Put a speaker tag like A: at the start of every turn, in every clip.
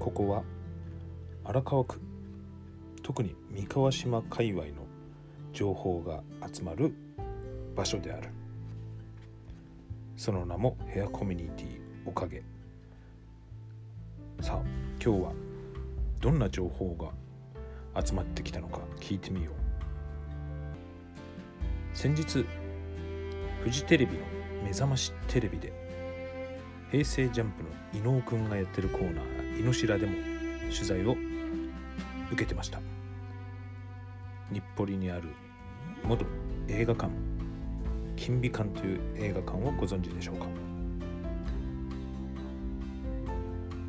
A: ここは荒川区。特に三河島界隈の情報が集まる場所である。その名もヘアコミュニティおかげ。さあ今日はどんな情報が集まってきたのか聞いてみよう。先日フジテレビの「目覚ましテレビ」で平成ジャンプの伊野尾くんがやってるコーナー「イノシラ」でも取材を受けてました。日暮里にある元映画館金美館という映画館をご存知でしょうか。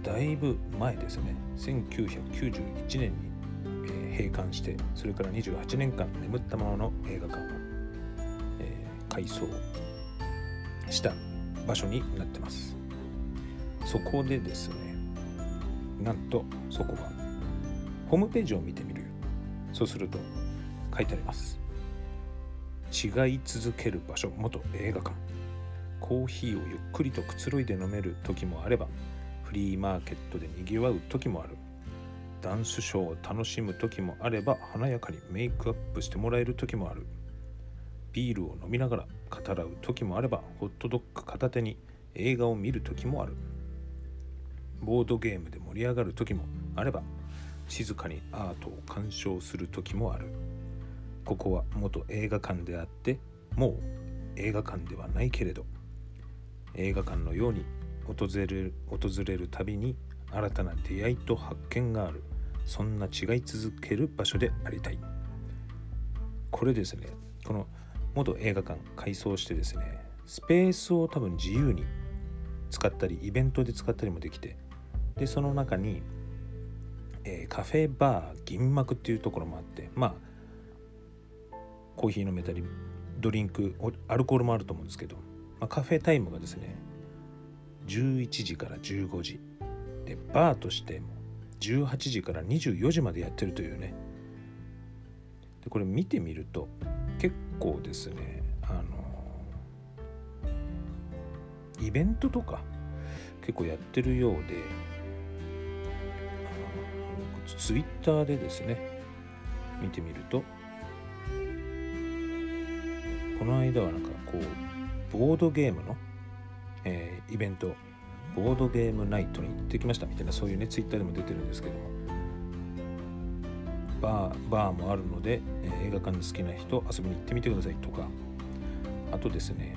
A: だいぶ前ですね。1991年に、閉館してそれから28年間眠ったままの映画館を、え、改装した場所になってます。そこでですねなんとそこは。ホームページを見てみるそうすると書いてあります。違い続ける場所元映画館。コーヒーをゆっくりとくつろいで飲める時もあればフリーマーケットでにぎわう時もある。ダンスショーを楽しむ時もあれば華やかにメイクアップしてもらえる時もある。ビールを飲みながら語らう時もあればホットドッグ片手に映画を見る時もある。ボードゲームで盛り上がる時もあれば静かにアートを鑑賞する時もある。ここは元映画館であってもう映画館ではないけれど映画館のように訪れる訪れるたびに新たな出会いと発見がある。そんな違い続ける場所でありたい。これですね。この元映画館改装してですねスペースを多分自由に使ったりイベントで使ったりもできてでその中に、えー、カフェバー銀幕っていうところもあってまあコーヒー飲めたりドリンクアルコールもあると思うんですけど、まあ、カフェタイムがですね11時から15時。でバーとしても18時から24時までやってるというね。でこれ見てみると結構ですねあのイベントとか結構やってるようでツイッターでですね見てみるとこの間はなんかこうボードゲームの、えー、イベントボードゲームナイトに行ってきましたみたいなそういうねツイッターでも出てるんですけどもバーバーもあるので、えー、映画館で好きな人遊びに行ってみてくださいとかあとですね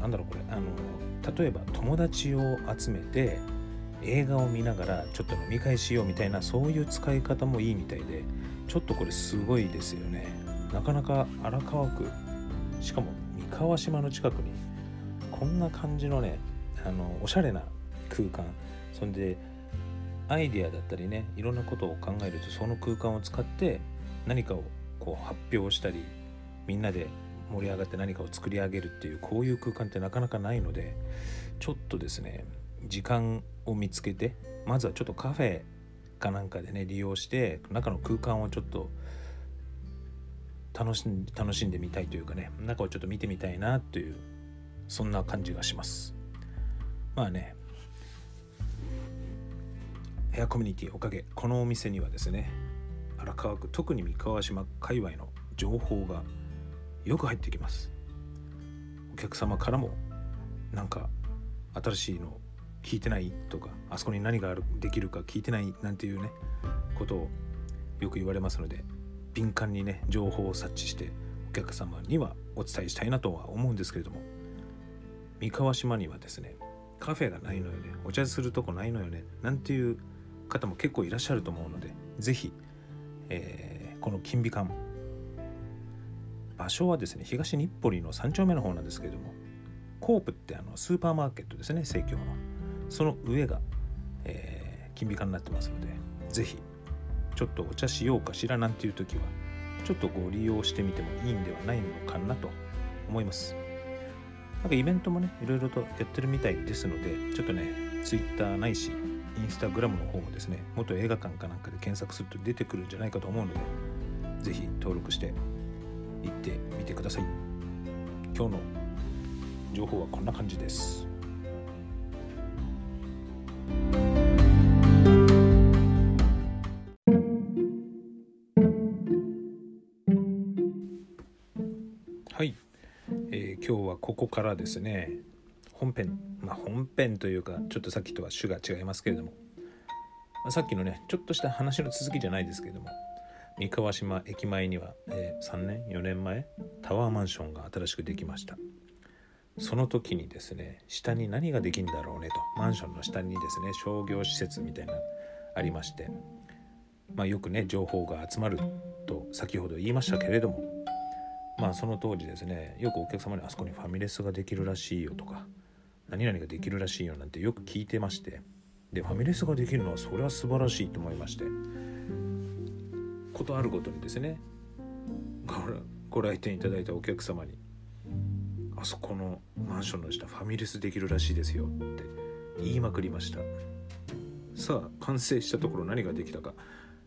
A: なんだろうこれあの例えば友達を集めて映画を見ながらちょっと飲み会しようみたいなそういう使い方もいいみたいでちょっとこれすごいですよね。なかなか荒川区しかも三河島の近くにこんな感じのねあのおしゃれな空間。そんでアイデアだったりねいろんなことを考えるとその空間を使って何かをこう発表したりみんなで盛り上がって何かを作り上げるっていうこういう空間ってなかなかないのでちょっとですね時間を見つけてまずはちょっとカフェかなんかでね利用して中の空間をちょっと楽しん楽しんでみたいというかね中をちょっと見てみたいなというそんな感じがします。まあねヘアコミュニティおかげこのお店にはですね荒川区特に三河島界隈の情報がよく入ってきます。お客様からもなんか新しいの聞いてないとかあそこに何があるできるか聞いてないなんていうねことをよく言われますので敏感にね情報を察知してお客様にはお伝えしたいなとは思うんですけれども三河島にはですねカフェがないのよねお茶するとこないのよねなんていう方も結構いらっしゃると思うので是非、えー、この金美館場所はですね東日暮里の3丁目の方なんですけれどもコープってあのスーパーマーケットですね生協の。その上が、えー、金美館になってますので是非ちょっとお茶しようかしらなんていう時はちょっとご利用してみてもいいんではないのかなと思います。なんかイベントもねいろいろとやってるみたいですのでちょっとね Twitter ないしインスタグラムの方もですね元映画館かなんかで検索すると出てくるんじゃないかと思うので是非登録して行ってみてください。今日の情報はこんな感じです。はい、えー、今日はここからですね。本編。まあ本編というかちょっとさっきとは種が違いますけれども、まあ、さっきのねちょっとした話の続きじゃないですけれども。三河島駅前には、えー、3年4年前タワーマンションが新しくできました。その時にですね下に何ができるんだろうねと。マンションの下にですね商業施設みたいなありまして。まあよくね情報が集まると先ほど言いましたけれども。まあその当時ですねよくお客様にあそこにファミレスができるらしいよとか何々ができるらしいよなんてよく聞いてまして。でファミレスができるのはそれは素晴らしいと思いまして。ことあるごとにですねご来店いただいたお客様にあそこのマンションの下ファミレスできるらしいですよって言いまくりました。さあ完成したところ何ができたか。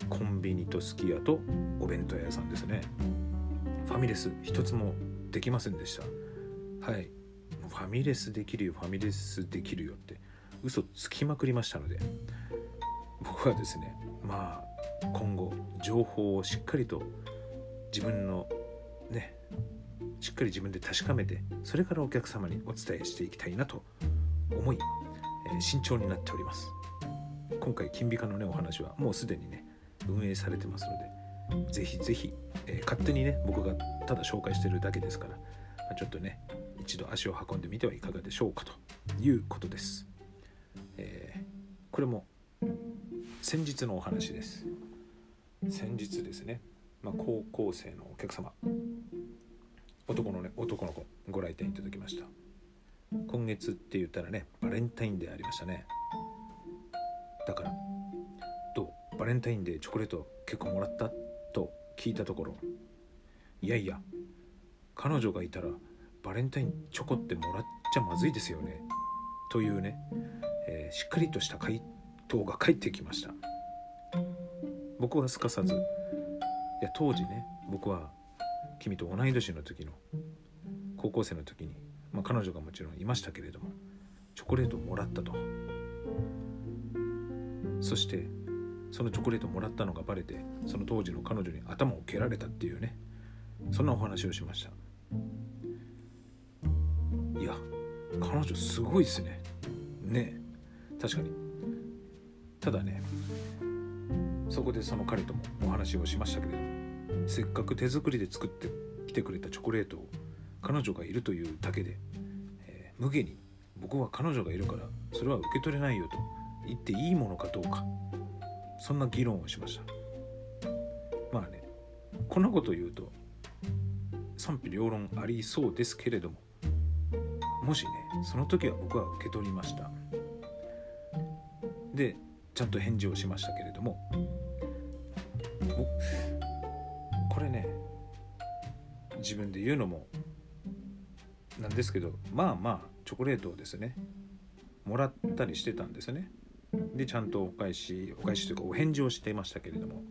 A: コンビニとすき家とお弁当屋さんですね。ファミレス一つもできませんでした。はい。ファミレスできるよファミレスできるよって。嘘つきまくりましたので。僕はですねまあ今後情報をしっかりと自分のねしっかり自分で確かめてそれからお客様にお伝えしていきたいなと思い、えー慎重になっております。今回金美化のねお話はもうすでにね運営されてますのでぜひぜひ、えー勝手にね僕がただ紹介してるだけですから、まあちょっとね一度足を運んでみてはいかがでしょうかということです、えーこれも先日のお話です。先日ですね、まあ、高校生のお客様男のね男の子ご来店いただきました。今月って言ったらねバレンタインデーありましたね。だからどう？バレンタインデーチョコレート結構もらった？と聞いたところいやいや彼女がいたらバレンタインチョコってもらっちゃまずいですよね。というね、えーしっかりとした回答が返ってきました。僕はすかさずいや当時ね僕は君と同い年の時の高校生の時に、まあ、彼女がもちろんいましたけれどもチョコレートをもらったと。そしてそのチョコレートをもらったのがバレてその当時の彼女に頭を蹴られたっていうねそんなお話をしました。いや彼女すごいですね。ね。確かに。ただねそこでその彼ともお話をしましたけれどもせっかく手作りで作ってきてくれたチョコレートを彼女がいるというだけで、えー無下に僕は彼女がいるからそれは受け取れないよと言っていいものかどうかそんな議論をしました。まあねこんなこと言うと賛否両論ありそうですけれどももしねその時は僕は受け取りました。でちゃんと返事をしましたけれども自分で言うのもなんですけどまあまあチョコレートをですねもらったりしてたんですね。でちゃんとお返しお返しというかお返事をしていましたけれども。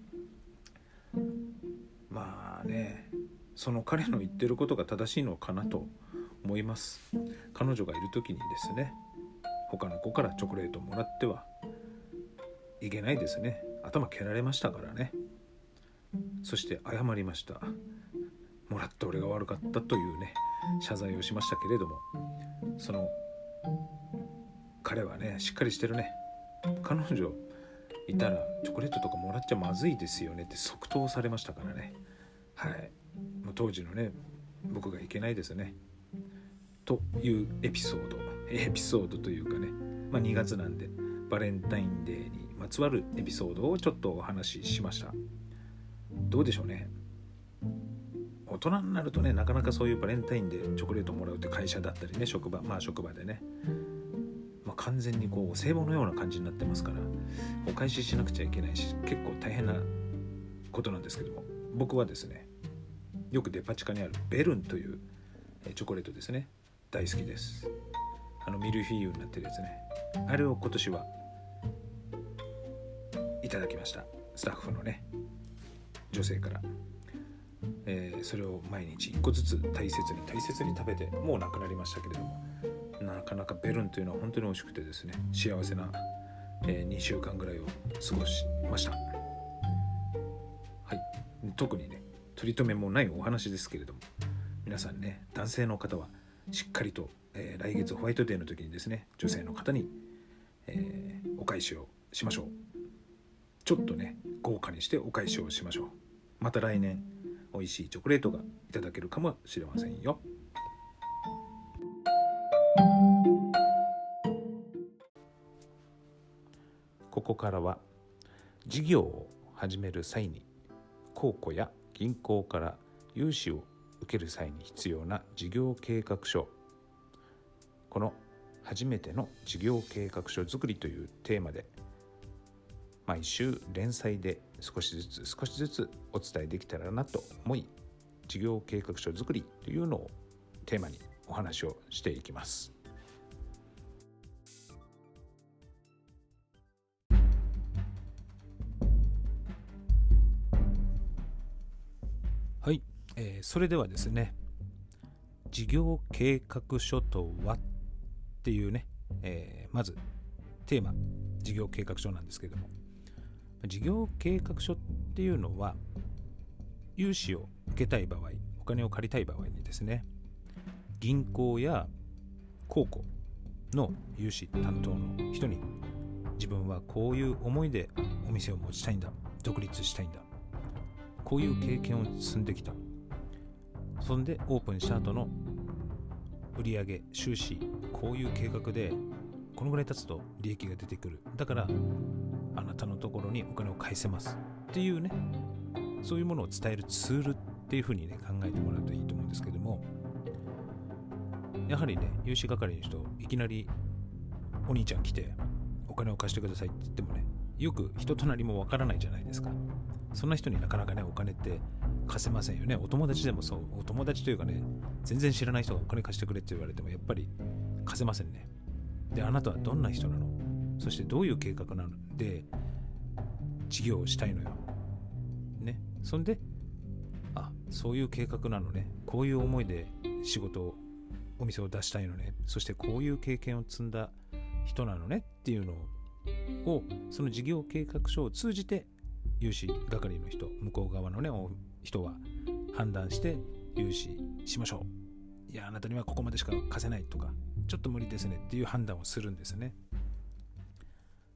A: まあねその彼の言ってることが正しいのかなと思います。彼女がいる時にですね他の子からチョコレートをもらってはいけないですね。頭蹴られましたからね。そして謝りました。もらった俺が悪かったというね謝罪をしましたけれどもその彼はねしっかりしてるね。彼女いたらチョコレートとかもらっちゃまずいですよねって即答されましたからね。はい。もう当時のね僕がいけないですね。というエピソード。エピソードというかね、まあ、2月なんでバレンタインデーにまつわるエピソードをちょっとお話ししました。どうでしょうね。大人になるとねなかなかそういうバレンタインでチョコレートもらうって会社だったりね職場まあ職場でね、まあ、完全にこう聖母のような感じになってますからお返ししなくちゃいけないし結構大変なことなんですけども僕はですねよくデパ地下にあるベルンというチョコレートですね大好きです。あのミルフィーユになってるやつね。あれを今年はいただきました。スタッフのね女性から、えーそれを毎日1個ずつ大切に大切に食べてもうなくなりましたけれどもなかなかベルンというのは本当に美味しくてですね幸せな、え2週間ぐらいを過ごしました。はい。特にね取り留めもないお話ですけれども皆さんね男性の方はしっかりと、えー、来月ホワイトデーの時にですね女性の方に、えー、お返しをしましょう。ちょっとね豪華にしてお返しをしましょう。また来年美味しいチョコレートがいただけるかもしれませんよ。ここからは事業を始める際に公庫や銀行から融資を受ける際に必要な事業計画書。この初めての事業計画書作りというテーマで毎週連載で少しずつ少しずつお伝えできたらなと思い事業計画書作りというのをテーマにお話をしていきます。はい、えー、それではですね事業計画書とはっていうね、えー、まずテーマ事業計画書なんですけれども事業計画書っていうのは融資を受けたい場合お金を借りたい場合にですね銀行や公庫の融資担当の人に自分はこういう思いでお店を持ちたいんだ独立したいんだこういう経験を積んできた。そんでオープンした後の売上収支こういう計画でこのぐらい経つと利益が出てくる。だからあなたのところにお金を返せますっていうねそういうものを伝えるツールっていうふうにね考えてもらうといいと思うんですけどもやはりね融資係の人いきなりお兄ちゃん来てお金を貸してくださいって言ってもねよく人となりもわからないじゃないですかそんな人になかなかね、お金って貸せませんよね。お友達でもそう、お友達というかね、全然知らない人がお金貸してくれって言われても、やっぱり貸せませんね。で、あなたはどんな人なのそしてどういう計画なの？で、事業をしたいのよ。ね。そんで、あ、そういう計画なのね。こういう思いで仕事を、お店を出したいのね。そしてこういう経験を積んだ人なのねっていうのを、その事業計画書を通じて融資係の人向こう側のね人は判断して融資しましょういやあなたにはここまでしか貸せないとかちょっと無理ですねっていう判断をするんですね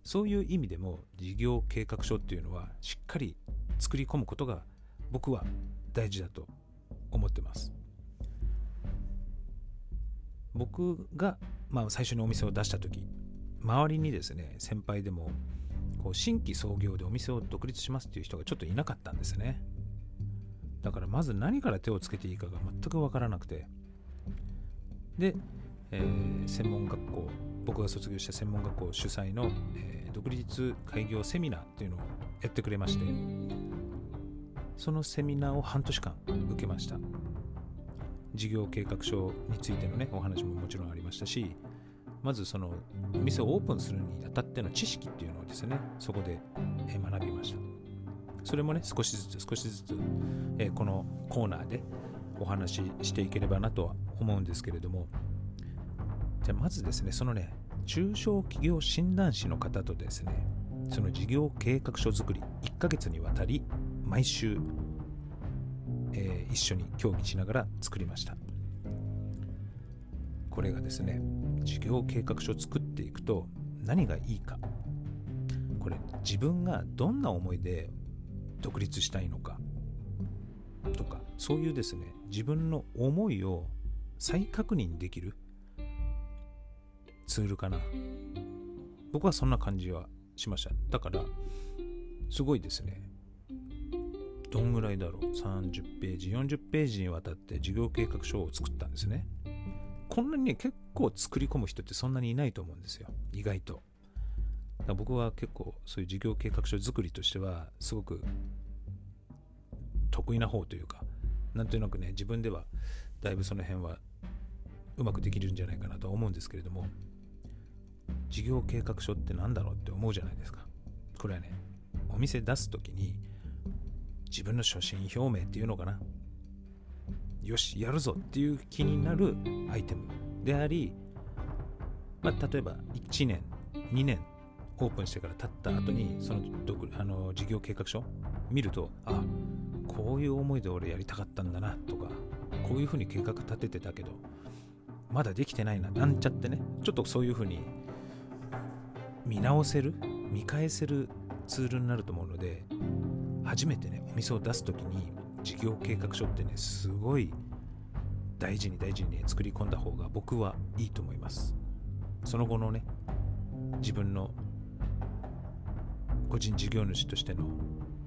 A: そういう意味でも事業計画書っていうのはしっかり作り込むことが僕は大事だと思ってます。僕が、まあ、最初にお店を出した時周りにですね先輩でもこう新規創業でお店を独立しますっていう人がちょっといなかったんですね。だからまず何から手をつけていいかが全く分からなくて。で、えー、専門学僕が卒業した専門学校主催の、えー、独立開業セミナーっていうのをやってくれましてそのセミナーを半年間受けました。事業計画書についてのねお話ももちろんありましたしまずそのお店をオープンするにあたっての知識っていうのをですねそこで学びました。それもね少しずつ少しずつ、えこのコーナーでお話ししていければなとは思うんですけれどもじゃあまずですねそのね中小企業診断士の方とですねその事業計画書作り1ヶ月にわたり毎週、えー、一緒に協議しながら作りました。これがですね事業計画書作っていくと何がいいか。これ自分がどんな思いで独立したいのか。とかそういうですね自分の思いを再確認できるツールかな。僕はそんな感じはしました。だからすごいですね。どんぐらいだろう。30ページ40ページにわたって事業計画書を作ったんですね。こんなにね、結構作り込む人ってそんなにいないと思うんですよ。意外と。僕は結構そういう事業計画書作りとしてはすごく得意な方というか、なんとなくね、自分ではだいぶその辺はうまくできるんじゃないかなと思うんですけれども、事業計画書って何だろうって思うじゃないですか。これはね、お店出す時に自分の初心表明っていうのかな。よしやるぞっていう気になるアイテムであり、まあ、例えば1年2年オープンしてから経った後にそのあの事業計画書見るとあこういう思いで俺やりたかったんだなとかこういうふうに計画立ててたけどまだできてないななんちゃってねちょっとそういうふうに見直せる見返せるツールになると思うので初めてねお店を出す時に事業計画書ってねすごい大事に大事にね作り込んだ方が僕はいいと思います。その後のね自分の個人事業主としての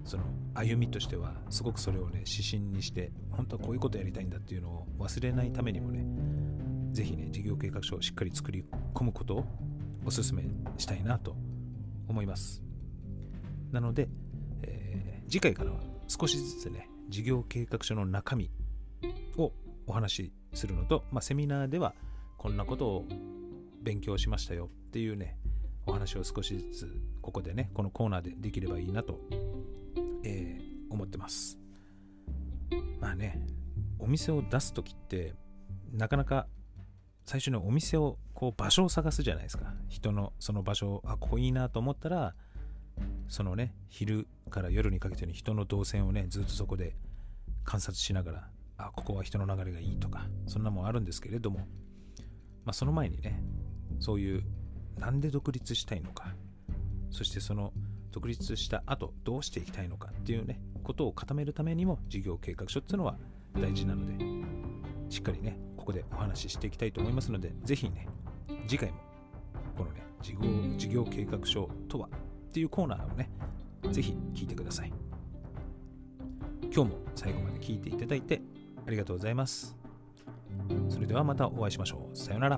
A: その歩みとしてはすごくそれをね指針にして本当はこういうことやりたいんだっていうのを忘れないためにもねぜひね事業計画書をしっかり作り込むことをお勧めしたいなと思います。なので、えー、次回からは少しずつね事業計画書の中身をお話しするのと、まあ、セミナーではこんなことを勉強しましたよっていうねお話を少しずつここでねこのコーナーでできればいいなと、えー、思ってます。まあねお店を出す時ってなかなか最初にお店をこう場所を探すじゃないですか。人のその場所あここいいなと思ったらそのね昼から夜にかけてに人の動線をねずっとそこで観察しながらあここは人の流れがいいとかそんなもんあるんですけれども、まあ、その前にねそういうなんで独立したいのかそしてその独立した後どうしていきたいのかっていうねことを固めるためにも事業計画書っていうのは大事なのでしっかりねここでお話ししていきたいと思いますのでぜひね次回もこのね事業事業計画書とはっていうコーナーをねぜひ聞いてください。今日も最後まで聞いていただいてありがとうございます。それではまたお会いしましょう。さようなら。